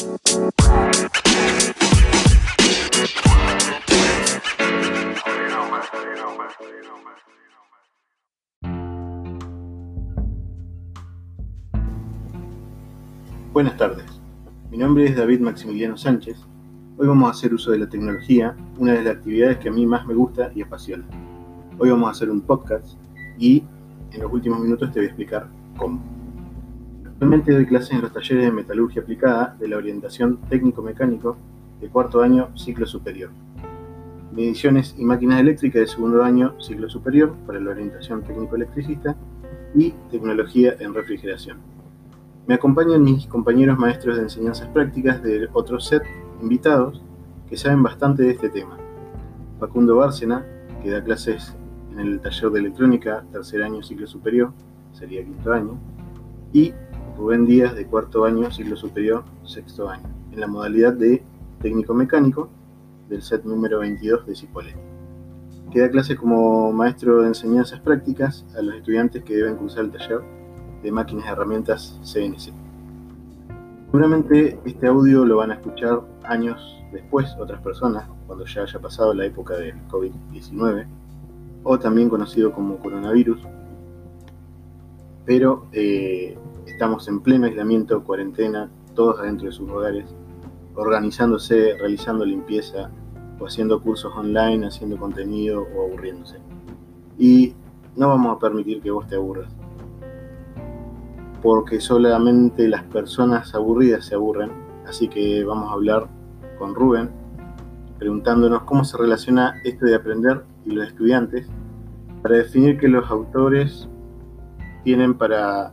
Buenas tardes, mi nombre es David Maximiliano Sánchez. Hoy vamos a hacer uso de la tecnología, una de las actividades que a mí más me gusta y apasiona. Hoy vamos a hacer un podcast y en los últimos minutos te voy a explicar cómo. Actualmente doy clases en los talleres de metalurgia aplicada de la orientación técnico-mecánico de cuarto año ciclo superior. Mediciones y máquinas eléctricas de segundo año ciclo superior para la orientación técnico-electricista y tecnología en refrigeración. Me acompañan mis compañeros maestros de enseñanzas prácticas de otro set invitados que saben bastante de este tema. Facundo Bárcena, que da clases en el taller de electrónica, tercer año, ciclo superior, sería quinto año, y Rubén Díaz, de cuarto año, ciclo superior, sexto año, en la modalidad de técnico mecánico del set número 22 de Cipolletti, que da clases como maestro de enseñanzas prácticas a los estudiantes que deben cursar el taller de máquinas y herramientas CNC. Seguramente este audio lo van a escuchar años después otras personas, cuando ya haya pasado la época del COVID-19, o también conocido como coronavirus, pero eh, estamos en pleno aislamiento, cuarentena, todos adentro de sus hogares, organizándose, realizando limpieza, o haciendo cursos online, haciendo contenido o aburriéndose. Y no vamos a permitir que vos te aburras porque solamente las personas aburridas se aburren. Así que vamos a hablar con Rubén, preguntándonos cómo se relaciona esto de aprender y los estudiantes, para definir qué los autores tienen para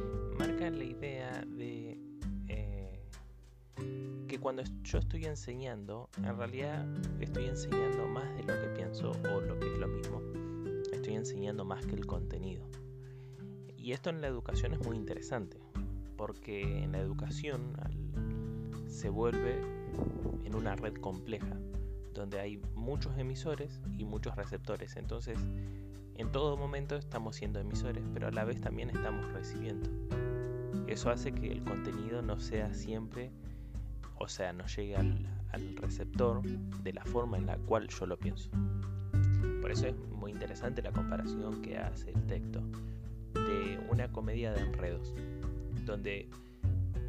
cuando yo estoy enseñando, en realidad estoy enseñando más de lo que pienso o lo que es lo mismo. Estoy enseñando más que el contenido. Y esto en la educación es muy interesante, porque en la educación se vuelve en una red compleja donde hay muchos emisores y muchos receptores. Entonces, en todo momento estamos siendo emisores, pero a la vez también estamos recibiendo. Eso hace que el contenido no sea siempre, o sea, no llegue al, receptor de la forma en la cual yo lo pienso. Por eso es muy interesante la comparación que hace el texto de una comedia de enredos, donde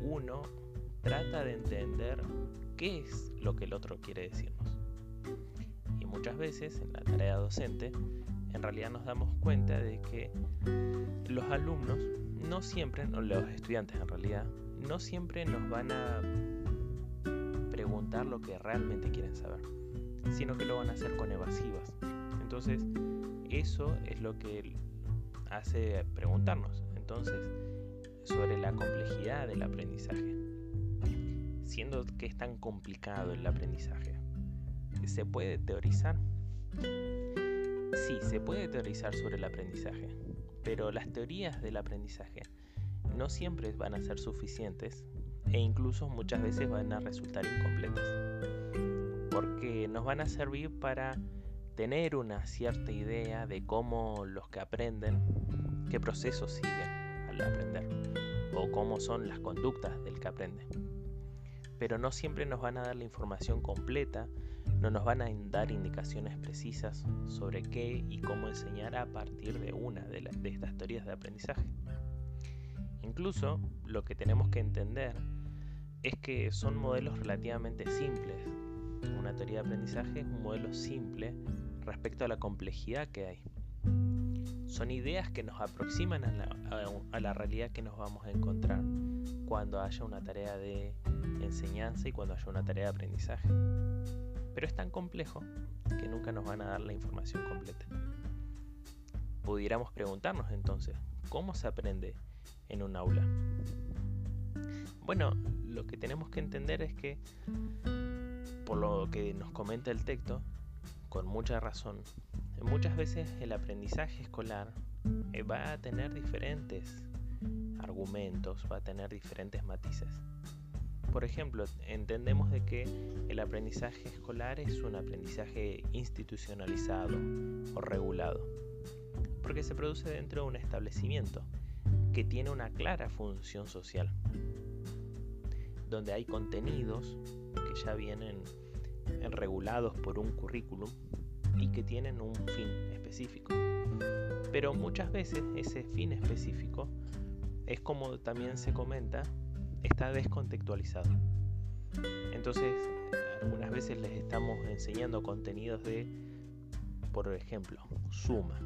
uno trata de entender qué es lo que el otro quiere decirnos muchas veces en la tarea docente, en realidad nos damos cuenta de que los alumnos no siempre, los estudiantes en realidad, no siempre nos van a lo que realmente quieren saber, sino que lo van a hacer con evasivas. Entonces, eso es lo que hace preguntarnos, entonces, sobre la complejidad del aprendizaje. Siendo que es tan complicado el aprendizaje, ¿Se puede teorizar? Sí, se puede teorizar sobre el aprendizaje, pero las teorías del aprendizaje no siempre van a ser suficientes e incluso muchas veces van a resultar incompletas, porque nos van a servir para tener una cierta idea de cómo los que aprenden, qué procesos siguen al aprender, o cómo son las conductas del que aprende. Pero no siempre nos van a dar la información completa no nos van a dar indicaciones precisas sobre qué y cómo enseñar a partir de una de, estas teorías de aprendizaje. Incluso lo que tenemos que entender es que son modelos relativamente simples. Una teoría de aprendizaje es un modelo simple respecto a la complejidad que hay. Son ideas que nos aproximan a la, realidad que nos vamos a encontrar cuando haya una tarea de enseñanza y cuando haya una tarea de aprendizaje pero es tan complejo que nunca nos van a dar la información completa. Pudiéramos preguntarnos entonces, ¿cómo se aprende en un aula? Bueno, lo que tenemos que entender es que, por lo que nos comenta el texto, con mucha razón, muchas veces el aprendizaje escolar eh, va a tener diferentes argumentos, va a tener diferentes matices. Por ejemplo, entendemos de que el aprendizaje escolar es un aprendizaje institucionalizado o regulado, porque se produce dentro de un establecimiento que tiene una clara función social, donde hay contenidos que ya vienen regulados por un currículum y que tienen un fin específico. Pero muchas veces ese fin específico es como también se comenta, está descontextualizado. Entonces, algunas veces les estamos enseñando contenidos de, por ejemplo, suma,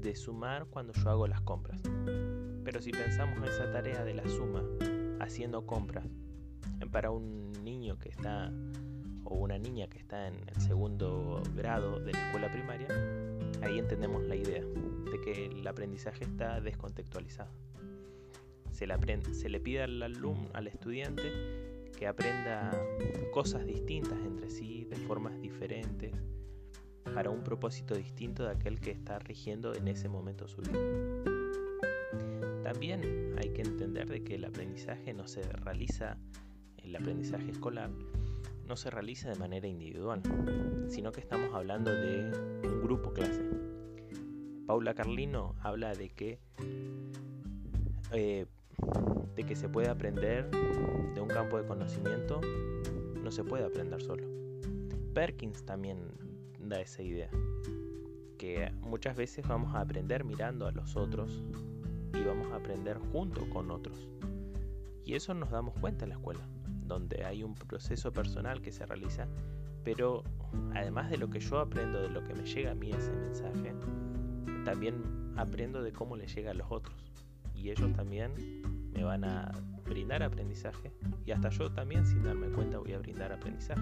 de sumar cuando yo hago las compras. Pero si pensamos en esa tarea de la suma haciendo compras para un niño que está o una niña que está en el segundo grado de la escuela primaria, ahí entendemos la idea de que el aprendizaje está descontextualizado. Se le, se le pide al alumno, al estudiante, que aprenda cosas distintas entre sí, de formas diferentes, para un propósito distinto de aquel que está rigiendo en ese momento su vida. También hay que entender de que el aprendizaje no se realiza, el aprendizaje escolar no se realiza de manera individual, sino que estamos hablando de un grupo clase. Paula Carlino habla de que eh, de que se puede aprender de un campo de conocimiento, no se puede aprender solo. Perkins también da esa idea, que muchas veces vamos a aprender mirando a los otros y vamos a aprender junto con otros. Y eso nos damos cuenta en la escuela donde hay un proceso personal que se realiza, pero además de lo que yo aprendo, de lo que me llega a mí ese mensaje, también aprendo de cómo le llega a los otros. Y ellos también me van a brindar aprendizaje y hasta yo también sin darme cuenta voy a brindar aprendizaje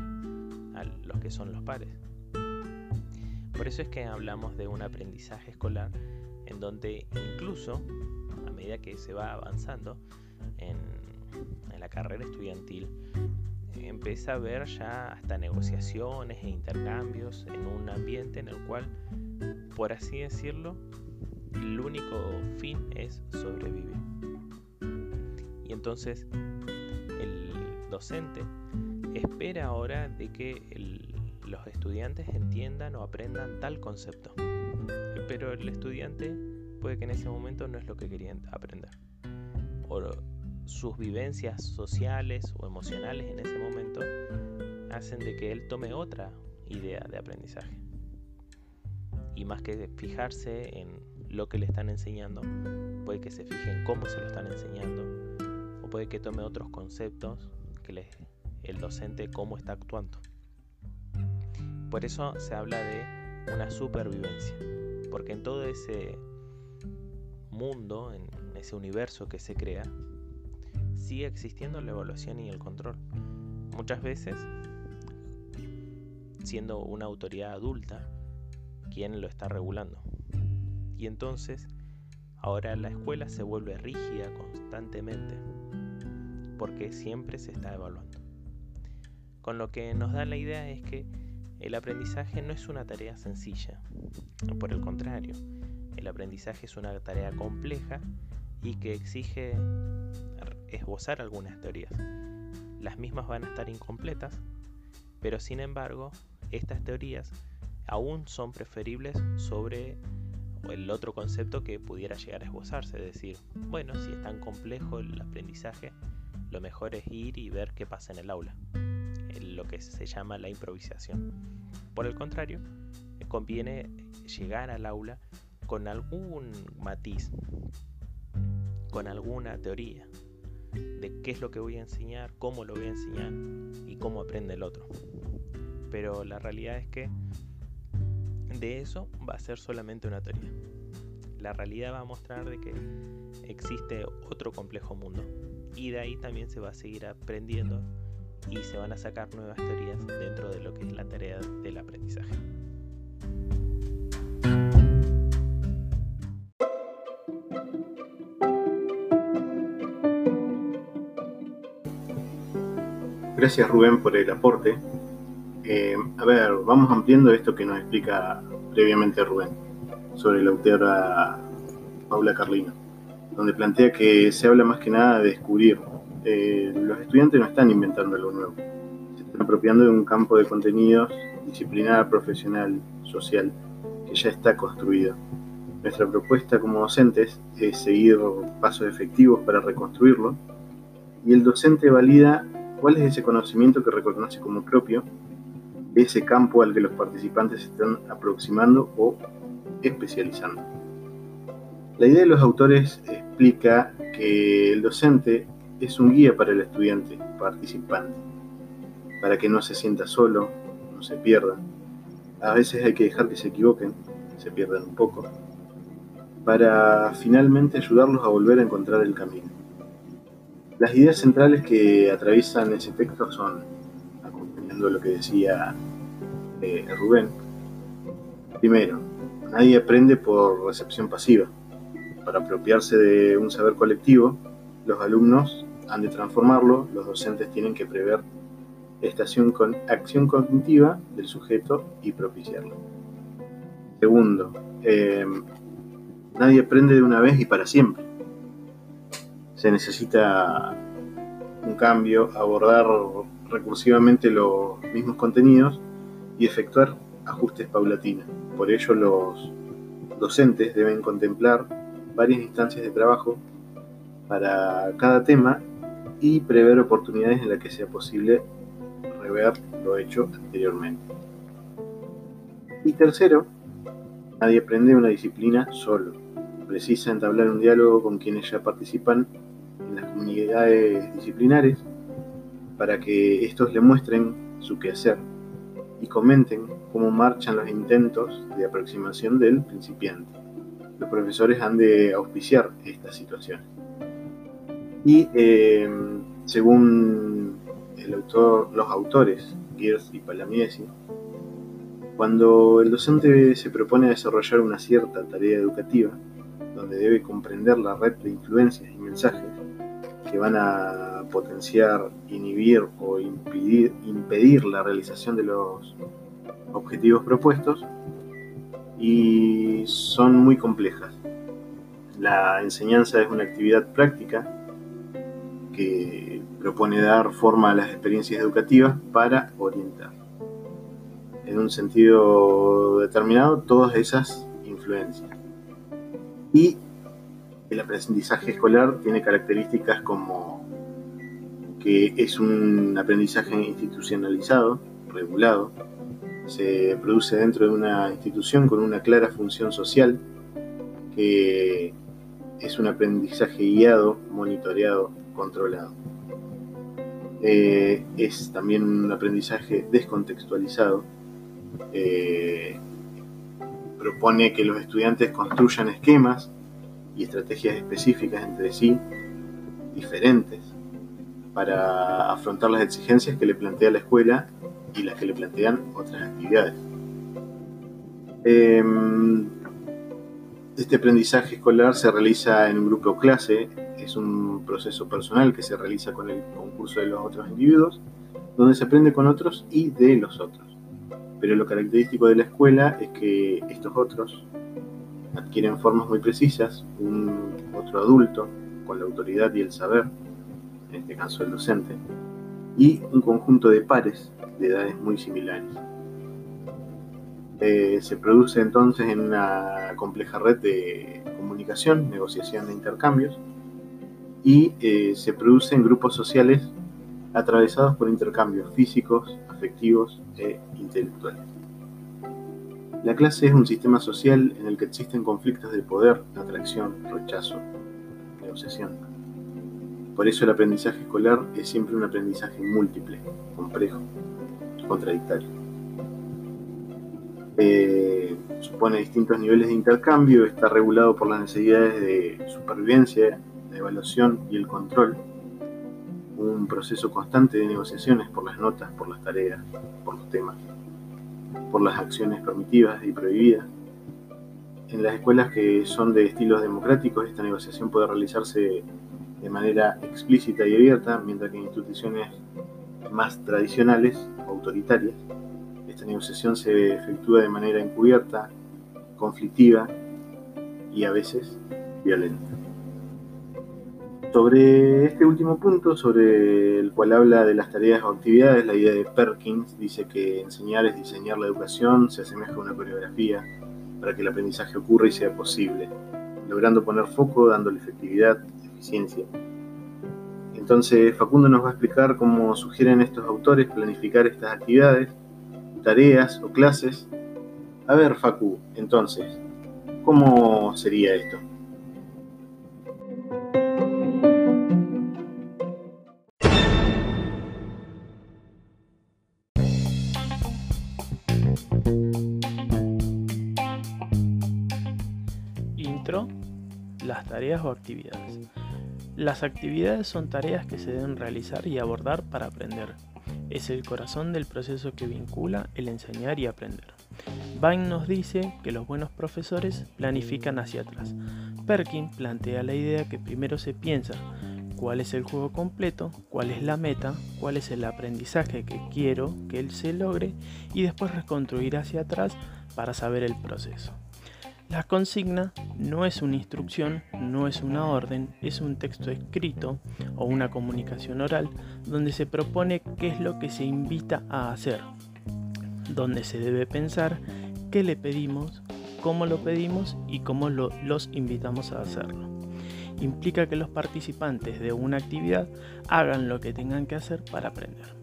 a los que son los pares. Por eso es que hablamos de un aprendizaje escolar en donde incluso medida que se va avanzando en la carrera estudiantil, empieza a ver ya hasta negociaciones e intercambios en un ambiente en el cual, por así decirlo, el único fin es sobrevivir. Y entonces el docente espera ahora de que los estudiantes entiendan o aprendan tal concepto. Pero el estudiante puede que en ese momento no es lo que querían aprender. O sus vivencias sociales o emocionales en ese momento hacen de que él tome otra idea de aprendizaje. Y más que fijarse en lo que le están enseñando, puede que se fije en cómo se lo están enseñando, o puede que tome otros conceptos que le, el docente cómo está actuando. Por eso se habla de una supervivencia, porque en todo ese mundo, en ese universo que se crea, sigue existiendo la evaluación y el control. Muchas veces, siendo una autoridad adulta quien lo está regulando. Y entonces, ahora la escuela se vuelve rígida constantemente, porque siempre se está evaluando. Con lo que nos da la idea es que el aprendizaje no es una tarea sencilla, por el contrario, el aprendizaje es una tarea compleja y que exige esbozar algunas teorías. Las mismas van a estar incompletas, pero sin embargo, estas teorías aún son preferibles sobre el otro concepto que pudiera llegar a esbozarse, es decir, bueno, si es tan complejo el aprendizaje, lo mejor es ir y ver qué pasa en el aula, lo que se llama la improvisación. Por el contrario, conviene llegar al aula con algún matiz, con alguna teoría, de qué es lo que voy a enseñar, cómo lo voy a enseñar y cómo aprende el otro. Pero la realidad es que de eso va a ser solamente una teoría. La realidad va a mostrar de que existe otro complejo mundo y de ahí también se va a seguir aprendiendo y se van a sacar nuevas teorías dentro de lo que es la tarea del aprendizaje. Gracias Rubén por el aporte. Eh, a ver, vamos ampliando esto que nos explica previamente Rubén sobre la autora Paula Carlino, donde plantea que se habla más que nada de descubrir. Eh, los estudiantes no están inventando algo nuevo, se están apropiando de un campo de contenidos disciplinar, profesional, social, que ya está construido. Nuestra propuesta como docentes es seguir pasos efectivos para reconstruirlo y el docente valida cuál es ese conocimiento que reconoce como propio de ese campo al que los participantes están aproximando o especializando. La idea de los autores explica que el docente es un guía para el estudiante participante, para que no se sienta solo, no se pierda. A veces hay que dejar que se equivoquen, se pierdan un poco, para finalmente ayudarlos a volver a encontrar el camino. Las ideas centrales que atraviesan ese texto son, acompañando lo que decía eh, Rubén, primero, nadie aprende por recepción pasiva. Para apropiarse de un saber colectivo, los alumnos han de transformarlo, los docentes tienen que prever con acción cognitiva del sujeto y propiciarlo. Segundo, eh, nadie aprende de una vez y para siempre. Se necesita un cambio, abordar recursivamente los mismos contenidos y efectuar ajustes paulatinos. Por ello los docentes deben contemplar varias instancias de trabajo para cada tema y prever oportunidades en las que sea posible rever lo hecho anteriormente. Y tercero, nadie aprende una disciplina solo precisa entablar un diálogo con quienes ya participan comunidades disciplinares para que estos le muestren su quehacer y comenten cómo marchan los intentos de aproximación del principiante. Los profesores han de auspiciar esta situación. Y em, según el autor, los autores, Gears y Palamiesi, cuando el docente se propone desarrollar una cierta tarea educativa, donde debe comprender la red de influencias y mensajes que van a potenciar, inhibir o impedir, la realización de los objetivos propuestos y son muy complejas. La enseñanza es una actividad práctica que propone dar forma a las experiencias educativas para orientar. En un sentido determinado, todas esas influencias. Y el aprendizaje escolar tiene características como que es un aprendizaje institucionalizado, regulado, se produce dentro de una institución con una clara función social, que es un aprendizaje guiado, monitoreado, controlado. Eh, es también un aprendizaje descontextualizado, eh, propone que los estudiantes construyan esquemas y estrategias específicas entre sí, diferentes, para afrontar las exigencias que le plantea la escuela y las que le plantean otras actividades. Em, este aprendizaje escolar se realiza en un grupo clase, es un proceso personal que se realiza con el concurso de los otros individuos, donde se aprende con otros y de los otros. Pero lo característico de la escuela es que estos otros adquieren formas muy precisas, un otro adulto con la autoridad y el saber, en este caso el docente, y un conjunto de pares de edades muy similares. Eh, se produce entonces en una compleja red de comunicación, negociación de intercambios, y eh, se produce en grupos sociales atravesados por intercambios físicos, afectivos e intelectuales. La clase es un sistema social en el que existen conflictos de poder, atracción, rechazo, negociación. Por eso el aprendizaje escolar es siempre un aprendizaje múltiple, complejo, contradictorio. Eh, supone distintos niveles de intercambio, está regulado por las necesidades de supervivencia, de evaluación y el control un proceso constante de negociaciones por las notas, por las tareas, por los temas, por las acciones permitidas y prohibidas. En las escuelas que son de estilos democráticos, esta negociación puede realizarse de manera explícita y abierta, mientras que en instituciones más tradicionales autoritarias. Esta negociación se efectúa de manera encubierta, conflictiva y a veces violenta. Sobre este último punto, sobre el cual habla de las tareas o actividades, la idea de Perkins dice que enseñar es diseñar la educación, se asemeja a una coreografía para que el aprendizaje ocurra y sea posible, logrando poner foco, dándole efectividad, eficiencia. Entonces Facundo nos va a explicar cómo sugieren estos autores planificar estas actividades, tareas o clases. A ver, Facu, entonces, ¿cómo sería esto? Tareas o actividades. Las actividades son tareas que se deben realizar y abordar para aprender. Es el corazón del proceso que vincula el enseñar y aprender. Vine nos dice que los buenos profesores planifican hacia atrás. Perkin plantea la idea que primero se piensa cuál es el juego completo, cuál es la meta, cuál es el aprendizaje que quiero que él se logre y después reconstruir hacia atrás para saber el proceso. La consigna no es una instrucción, no es una orden, es un texto escrito o una comunicación oral donde se propone qué es lo que se invita a hacer, donde se debe pensar qué le pedimos, cómo lo pedimos y cómo los invitamos a hacerlo. Implica que los participantes de una actividad hagan lo que tengan que hacer para aprender.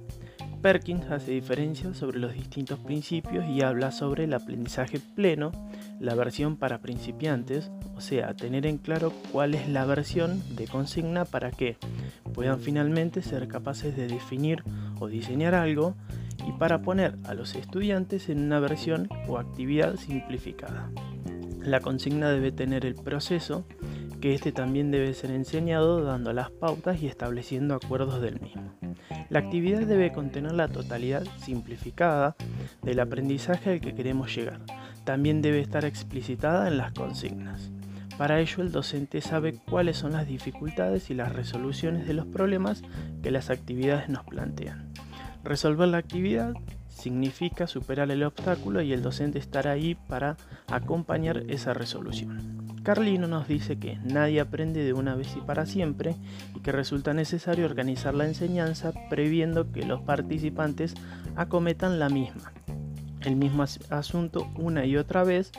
Perkins hace diferencia sobre los distintos principios y habla sobre el aprendizaje pleno, la versión para principiantes, o sea, tener en claro cuál es la versión de consigna para que puedan finalmente ser capaces de definir o diseñar algo y para poner a los estudiantes en una versión o actividad simplificada. La consigna debe tener el proceso, que este también debe ser enseñado dando las pautas y estableciendo acuerdos del mismo. La actividad debe contener la totalidad simplificada del aprendizaje al que queremos llegar. También debe estar explicitada en las consignas. Para ello el docente sabe cuáles son las dificultades y las resoluciones de los problemas que las actividades nos plantean. Resolver la actividad significa superar el obstáculo y el docente estará ahí para acompañar esa resolución. Carlino nos dice que nadie aprende de una vez y para siempre y que resulta necesario organizar la enseñanza previendo que los participantes acometan la misma, el mismo asunto una y otra vez,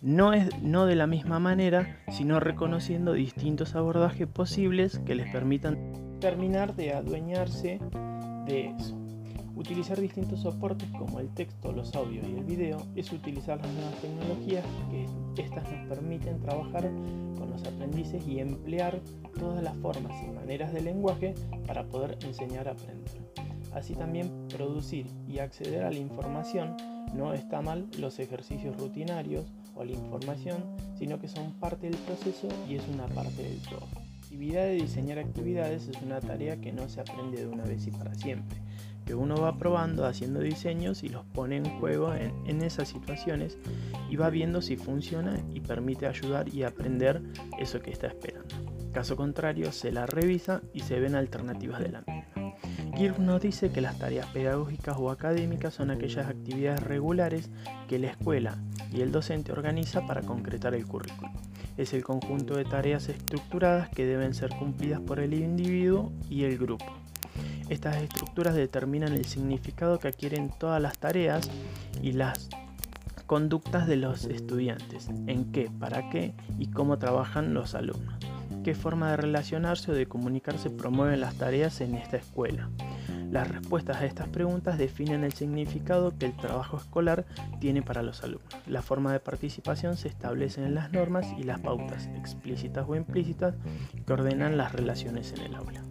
no, es, no de la misma manera, sino reconociendo distintos abordajes posibles que les permitan terminar de adueñarse de eso. Utilizar distintos soportes como el texto, los audios y el video es utilizar las nuevas tecnologías que estas nos permiten trabajar con los aprendices y emplear todas las formas y maneras de lenguaje para poder enseñar a aprender. Así también producir y acceder a la información no está mal los ejercicios rutinarios o la información, sino que son parte del proceso y es una parte del todo. La actividad de diseñar actividades es una tarea que no se aprende de una vez y para siempre que uno va probando, haciendo diseños y los pone en juego en, esas situaciones y va viendo si funciona y permite ayudar y aprender eso que está esperando. Caso contrario, se la revisa y se ven alternativas de la misma. Kirk nos dice que las tareas pedagógicas o académicas son aquellas actividades regulares que la escuela y el docente organiza para concretar el currículo. Es el conjunto de tareas estructuradas que deben ser cumplidas por el individuo y el grupo. Estas estructuras determinan el significado que adquieren todas las tareas y las conductas de los estudiantes, en qué, para qué y cómo trabajan los alumnos, qué forma de relacionarse o de comunicarse promueven las tareas en esta escuela. Las respuestas a estas preguntas definen el significado que el trabajo escolar tiene para los alumnos. La forma de participación se establece en las normas y las pautas, explícitas o implícitas, que ordenan las relaciones en el aula.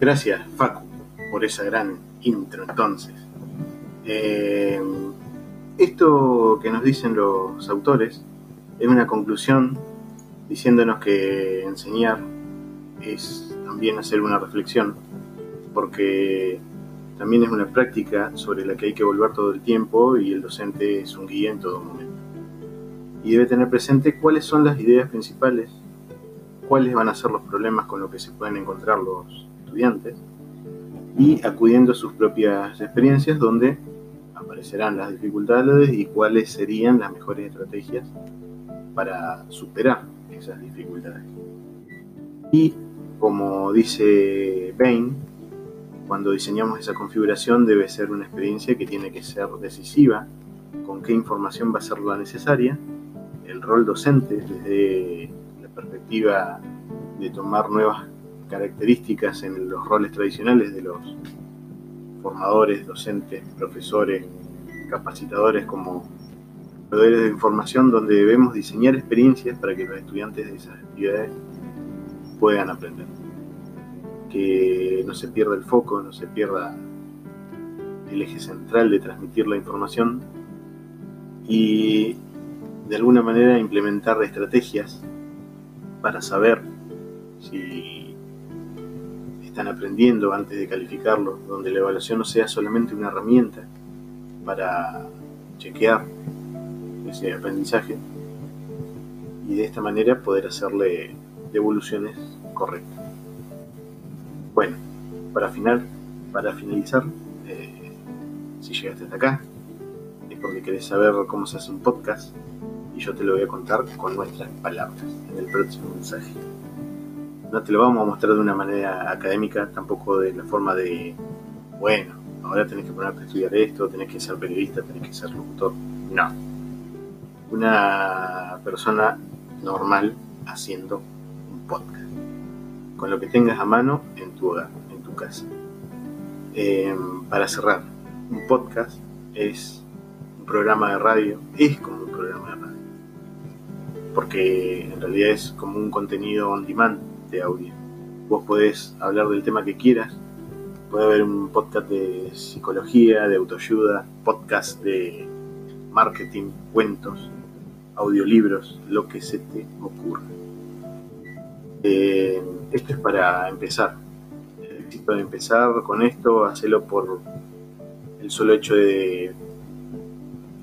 Gracias, Facu, por esa gran intro entonces. Eh, esto que nos dicen los autores es una conclusión diciéndonos que enseñar es también hacer una reflexión, porque también es una práctica sobre la que hay que volver todo el tiempo y el docente es un guía en todo momento. Y debe tener presente cuáles son las ideas principales, cuáles van a ser los problemas con los que se pueden encontrar los estudiantes y acudiendo a sus propias experiencias donde aparecerán las dificultades y cuáles serían las mejores estrategias para superar esas dificultades. Y como dice Bain, cuando diseñamos esa configuración debe ser una experiencia que tiene que ser decisiva, con qué información va a ser la necesaria, el rol docente desde la perspectiva de tomar nuevas características en los roles tradicionales de los formadores, docentes, profesores, capacitadores como proveedores de información donde debemos diseñar experiencias para que los estudiantes de esas actividades puedan aprender. Que no se pierda el foco, no se pierda el eje central de transmitir la información y de alguna manera implementar estrategias para saber si están aprendiendo antes de calificarlo, donde la evaluación no sea solamente una herramienta para chequear ese aprendizaje y de esta manera poder hacerle devoluciones correctas. Bueno, para, final, para finalizar, eh, si llegaste hasta acá, es porque querés saber cómo se hace un podcast y yo te lo voy a contar con nuestras palabras en el próximo mensaje. No te lo vamos a mostrar de una manera académica, tampoco de la forma de, bueno, ahora tenés que ponerte a estudiar esto, tenés que ser periodista, tenés que ser locutor. No. Una persona normal haciendo un podcast. Con lo que tengas a mano en tu hogar, en tu casa. Em, para cerrar, un podcast es un programa de radio, es como un programa de radio. Porque en realidad es como un contenido on demand de audio. Vos podés hablar del tema que quieras. Puede haber un podcast de psicología, de autoayuda, podcast de marketing, cuentos, audiolibros, lo que se te ocurra. Eh, esto es para empezar. Necesito empezar con esto, hacerlo por el solo hecho de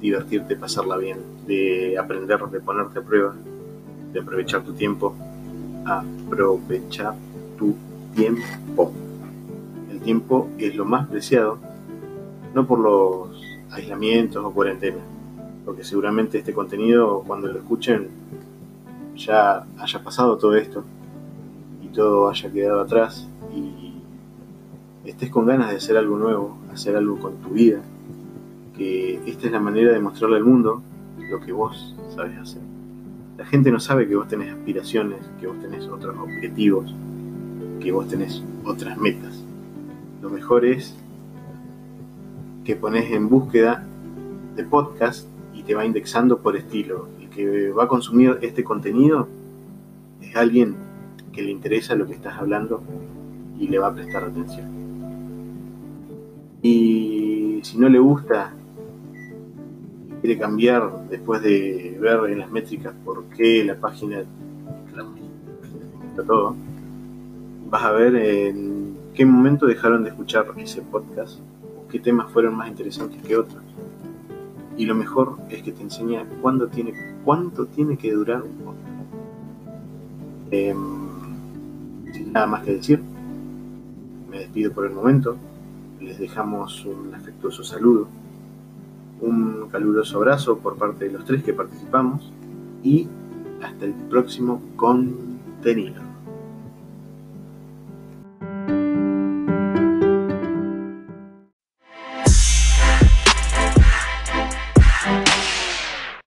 divertirte, pasarla bien, de aprender, de ponerte a prueba, de aprovechar tu tiempo. Aprovechar tu tiempo. El tiempo es lo más preciado, no por los aislamientos o cuarentenas, porque seguramente este contenido, cuando lo escuchen, ya haya pasado todo esto y todo haya quedado atrás y estés con ganas de hacer algo nuevo, hacer algo con tu vida, que esta es la manera de mostrarle al mundo lo que vos sabes hacer. La gente no sabe que vos tenés aspiraciones, que vos tenés otros objetivos, que vos tenés otras metas. Lo mejor es que pones en búsqueda de podcast y te va indexando por estilo. El que va a consumir este contenido es alguien que le interesa lo que estás hablando y le va a prestar atención. Y si no le gusta quiere cambiar después de ver en las métricas por qué la página, está todo, vas a ver en qué momento dejaron de escuchar ese podcast o qué temas fueron más interesantes que otros. Y lo mejor es que te enseña cuándo tiene, cuánto tiene que durar un podcast. Em, sin nada más que decir, me despido por el momento. Les dejamos un afectuoso saludo un caluroso abrazo por parte de los tres que participamos y hasta el próximo contenido.